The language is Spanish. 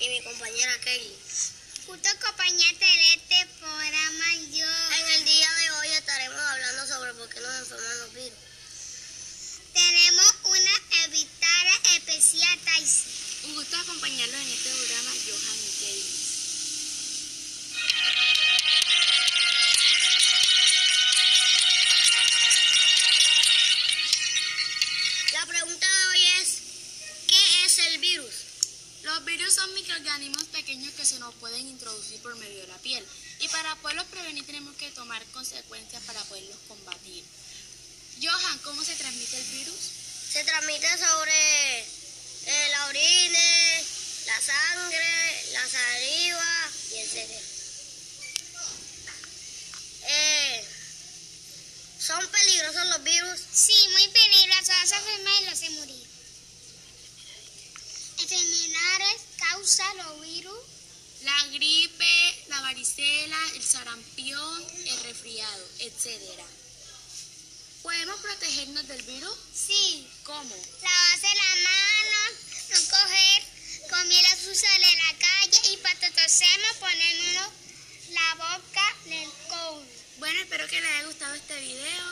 y mi compañera Kelly. Justo acompañarte en este programa yo. En el día de hoy estaremos hablando sobre por qué nos enferman los virus. Tenemos una invitada especial, Taisi. Un gusto acompañarlos en este programa, Johan y Kelly. Virus son microorganismos pequeños que se nos pueden introducir por medio de la piel y para poderlos prevenir tenemos que tomar consecuencias para poderlos combatir. Johan, ¿cómo se transmite el virus? Se transmite sobre eh, la orina, la sangre, la saliva y etc. Eh, ¿Son peligrosos los virus? Sí, muy peligroso. Esa enfermedad lo hace morir. Enfermedades causan los virus. La gripe, la varicela, el sarampión, el resfriado, etc. ¿Podemos protegernos del virus? Sí. ¿Cómo? Lavarse las manos, no coger comida sucia de la calle y para tosemos ponernos la boca del codo. Bueno, espero que les haya gustado este video.